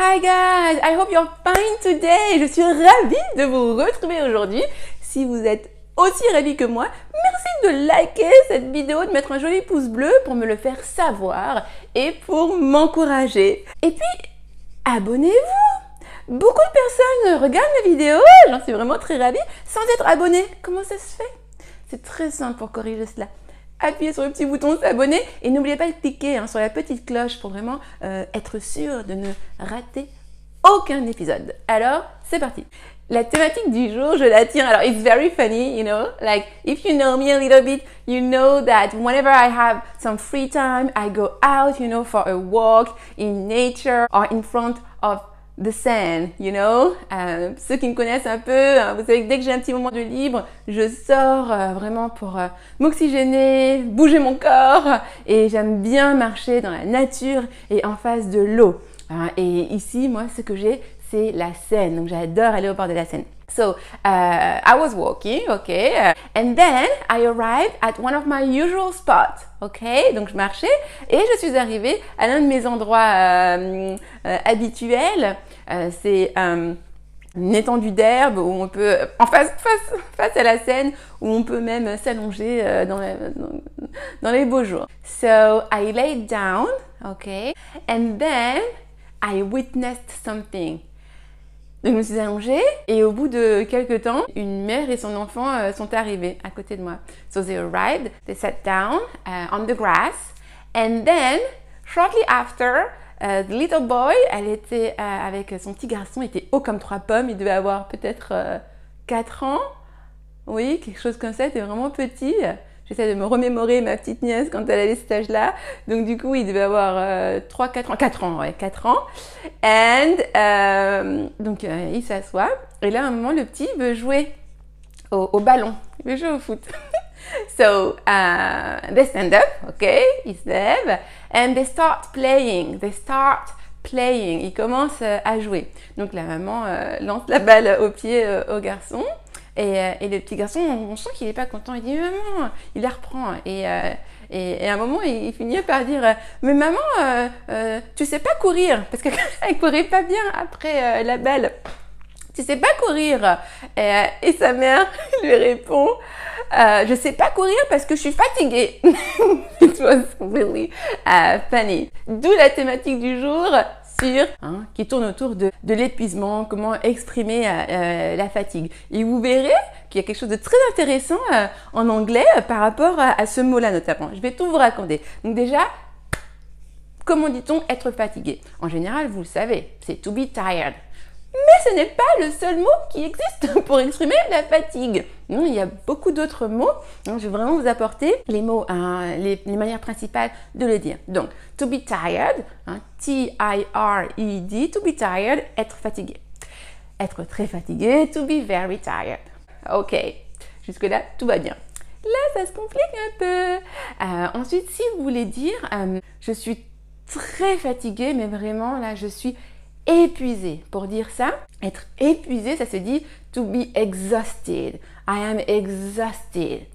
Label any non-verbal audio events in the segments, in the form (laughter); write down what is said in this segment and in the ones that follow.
Hi guys, I hope you're fine today. Je suis ravie de vous retrouver aujourd'hui. Si vous êtes aussi ravis que moi, merci de liker cette vidéo, de mettre un joli pouce bleu pour me le faire savoir et pour m'encourager. Et puis, abonnez-vous. Beaucoup de personnes regardent mes vidéos, j'en suis vraiment très ravie, sans être abonné. Comment ça se fait? C'est très simple pour corriger cela appuyez sur le petit bouton s'abonner et n'oubliez pas de cliquer hein, sur la petite cloche pour vraiment euh, être sûr de ne rater aucun épisode. Alors, c'est parti. La thématique du jour, je la tiens. Alors, it's very funny, you know? Like, if you know me a little bit, you know that whenever I have some free time, I go out, you know, for a walk in nature or in front of the scène, you know? Euh, ceux qui me connaissent un peu, hein, vous savez que dès que j'ai un petit moment de libre, je sors euh, vraiment pour euh, m'oxygéner, bouger mon corps et j'aime bien marcher dans la nature et en face de l'eau. Hein. et ici, moi, ce que j'ai, c'est la Seine. Donc j'adore aller au bord de la Seine. So uh, I was walking, okay, uh, and then I arrived at one of my usual spots, okay. Donc je marchais et je suis arrivée à l'un de mes endroits euh, euh, habituels. Euh, c'est une étendue d'herbe où on peut, en face, face, face à la Seine, où on peut même s'allonger dans, dans, dans les beaux jours. So I laid down, okay, and then I witnessed something. Donc je me suis allongée et au bout de quelques temps, une mère et son enfant euh, sont arrivés à côté de moi. So they arrived, they sat down uh, on the grass and then shortly after, uh, the little boy, elle était uh, avec son petit garçon, il était haut comme trois pommes, il devait avoir peut-être 4 ans. Oui, quelque chose comme ça, il était vraiment petit. J'essaie de me remémorer ma petite nièce quand elle avait cet âge-là. Donc du coup, il devait avoir 3, 4 ans. 4 ans, ouais, 4 ans. And, euh, donc euh, il s'assoit. Et là, à un moment, le petit veut jouer au, ballon. Il veut jouer au foot. (laughs) so, uh, they stand up, okay? Ils se lèvent. And they start playing. They start playing. Ils commencent à jouer. Donc la maman euh, lance la balle au pied au garçon. Euh, et, le petit garçon, on, sent qu'il n'est pas content. Il dit Maman, il la reprend. Et, euh, et, à un moment, il, finit par dire Mais maman, euh, tu sais pas courir. Parce qu'elle courait pas bien après la balle. Tu sais pas courir. Et, sa mère (laughs) lui répond Je sais pas courir parce que je suis fatiguée. (laughs) It was really funny. D'où la thématique du jour Hein, qui tourne autour de, l'épuisement, comment exprimer euh, euh, la fatigue. Et vous verrez qu'il y a quelque chose de très intéressant euh, en anglais par rapport à, ce mot-là notamment. Je vais tout vous raconter. Donc déjà, comment dit-on être fatigué? En général, vous le savez, c'est to be tired. Mais ce n'est pas le seul mot qui existe (laughs) pour exprimer la fatigue. Il y a beaucoup d'autres mots. je vais vraiment vous apporter les mots, hein, les, manières principales de le dire. Donc, to be tired, hein, T-I-R-E-D, to be tired, être fatigué. Être très fatigué, to be very tired. Ok, jusque-là, tout va bien. Là, ça se complique un peu. Euh, ensuite, si vous voulez dire, euh, je suis très fatigué, mais vraiment, là, je suis épuisé. Pour dire ça, être épuisé, ça se dit to be exhausted. I am exhausted.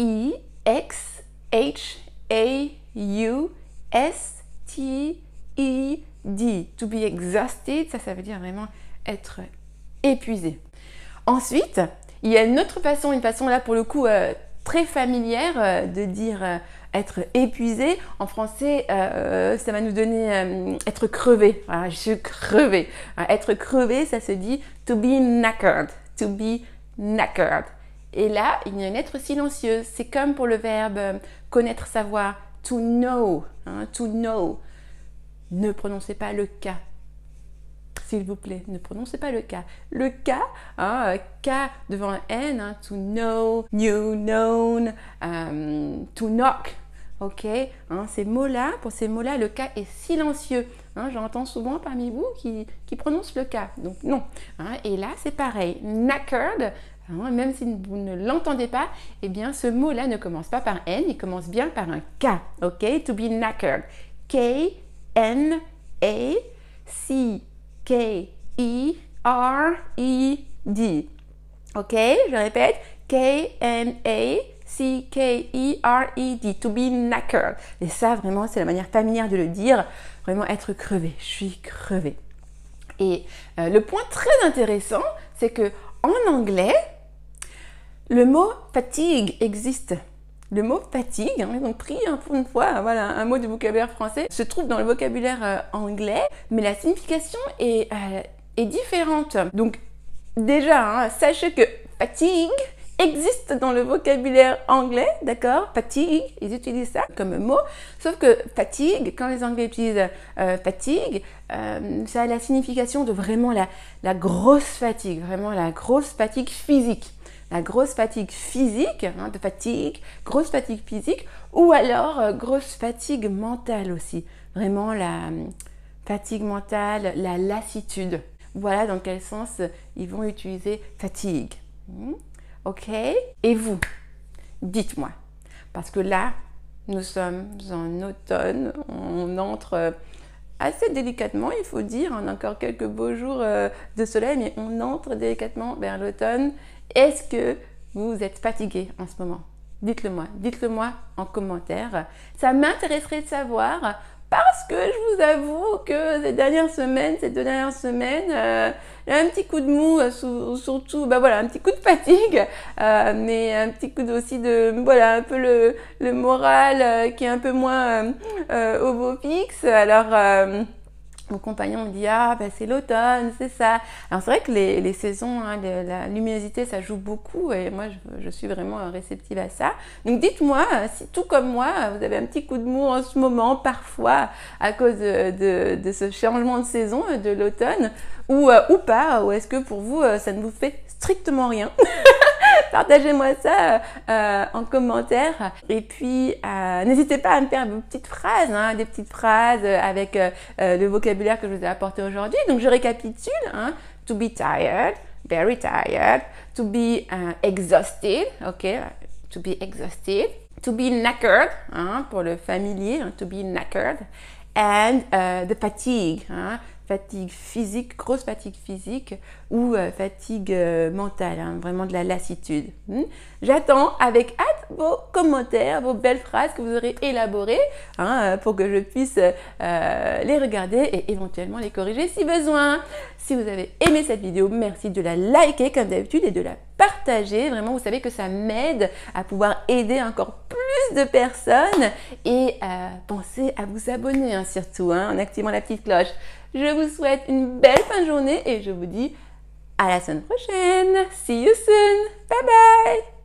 E X H A U S T E D. To be exhausted, ça ça veut dire vraiment être épuisé. Ensuite, il y a une autre façon, une façon là pour le coup euh, très familière euh, de dire euh, être épuisé. En français, euh, ça va nous donner euh, être crevé. je suis crevé. être crevé, ça se dit to be knackered. To be knackered. Et là, il y a une lettre silencieuse. C'est comme pour le verbe euh, connaître, savoir. To know. Hein, to know. Ne prononcez pas le K. S'il vous plaît, ne prononcez pas le K. Le K, hein, K devant un N, hein, to know, new, known, to knock, Ok hein, Ces mots-là, pour ces mots-là, le cas est silencieux. Hein, J'entends souvent parmi vous qui, qui prononcent le cas. Donc non. Hein, et là, c'est pareil. Knackered, hein, même si vous ne l'entendez pas, eh bien, ce mot-là ne commence pas par N, il commence bien par un K. Ok? To be knackered. K-N-A-C-K-E-R-E-D. Ok Je répète. K-N-A. C-K-E-R-E-D, to be knackered. Et ça, vraiment, c'est la manière familière de le dire. Vraiment être crevé. Je suis crevé. Et euh, le point très intéressant, c'est que en anglais, le mot fatigue existe. Le mot fatigue, hein, ils ont pris pour une fois voilà, un mot du vocabulaire français, se trouve dans le vocabulaire euh, anglais, mais la signification est, euh, est différente. Donc déjà, hein, sachez que fatigue existe dans le vocabulaire anglais, d'accord? Fatigue, ils utilisent ça comme mot, sauf que fatigue, quand les Anglais utilisent euh, fatigue, ça a la signification de vraiment la, grosse fatigue, vraiment la grosse fatigue physique la grosse fatigue physique, hein, de fatigue, grosse fatigue physique, ou alors euh, grosse fatigue mentale aussi. Vraiment la fatigue mentale, la lassitude. Voilà dans quel sens euh, ils vont utiliser fatigue. Hmm? Ok? Et vous Dites-moi. Parce que là, nous sommes en automne, on entre euh, assez délicatement, il faut dire, on a encore quelques beaux jours de soleil, mais on entre délicatement vers l'automne. Est-ce que vous êtes fatigué en ce moment? Dites-le moi, dites-le moi en commentaire. Ça m'intéresserait de savoir parce que je vous avoue que ces dernières semaines, ces deux dernières semaines, euh, un petit coup de mou, euh, surtout, bah voilà, un petit coup de fatigue, (laughs) euh, mais un petit coup aussi de, voilà, un peu le, le moral qui est un peu moins au beau fixe. Alors, mon compagnon me dit ah ben c'est l'automne c'est ça. Alors c'est vrai que les, saisons hein, la luminosité ça joue beaucoup et moi je, suis vraiment réceptive à ça. Donc dites-moi si tout comme moi vous avez un petit coup de mou en ce moment parfois à cause de, ce changement de saison de l'automne ou, euh, pas ou est-ce que pour vous euh, ça ne vous fait strictement rien? (laughs) Partagez-moi ça euh, en commentaire. Et puis, euh, n'hésitez pas à me faire vos petites phrases, hein, des petites phrases avec euh, le vocabulaire que je vous ai apporté aujourd'hui. Donc, je récapitule. Hein. To be tired, very tired. To be exhausted, ok. To be exhausted. To be knackered, hein, pour le familier. To be knackered. And the fatigue, fatigue physique, grosse fatigue physique ou euh, fatigue euh, mentale, hein, vraiment de la lassitude. Hmm? J'attends avec hâte vos commentaires, vos belles phrases que vous aurez élaborées hein, euh, pour que je puisse les regarder et éventuellement les corriger si besoin. Si vous avez aimé cette vidéo, merci de la liker comme d'habitude et de la partager. Vraiment, vous savez que ça m'aide à pouvoir aider encore plus de personnes et pensez à vous abonner hein, surtout en activant la petite cloche. Je vous souhaite une belle fin de journée et je vous dis à la semaine prochaine. See you soon. Bye bye.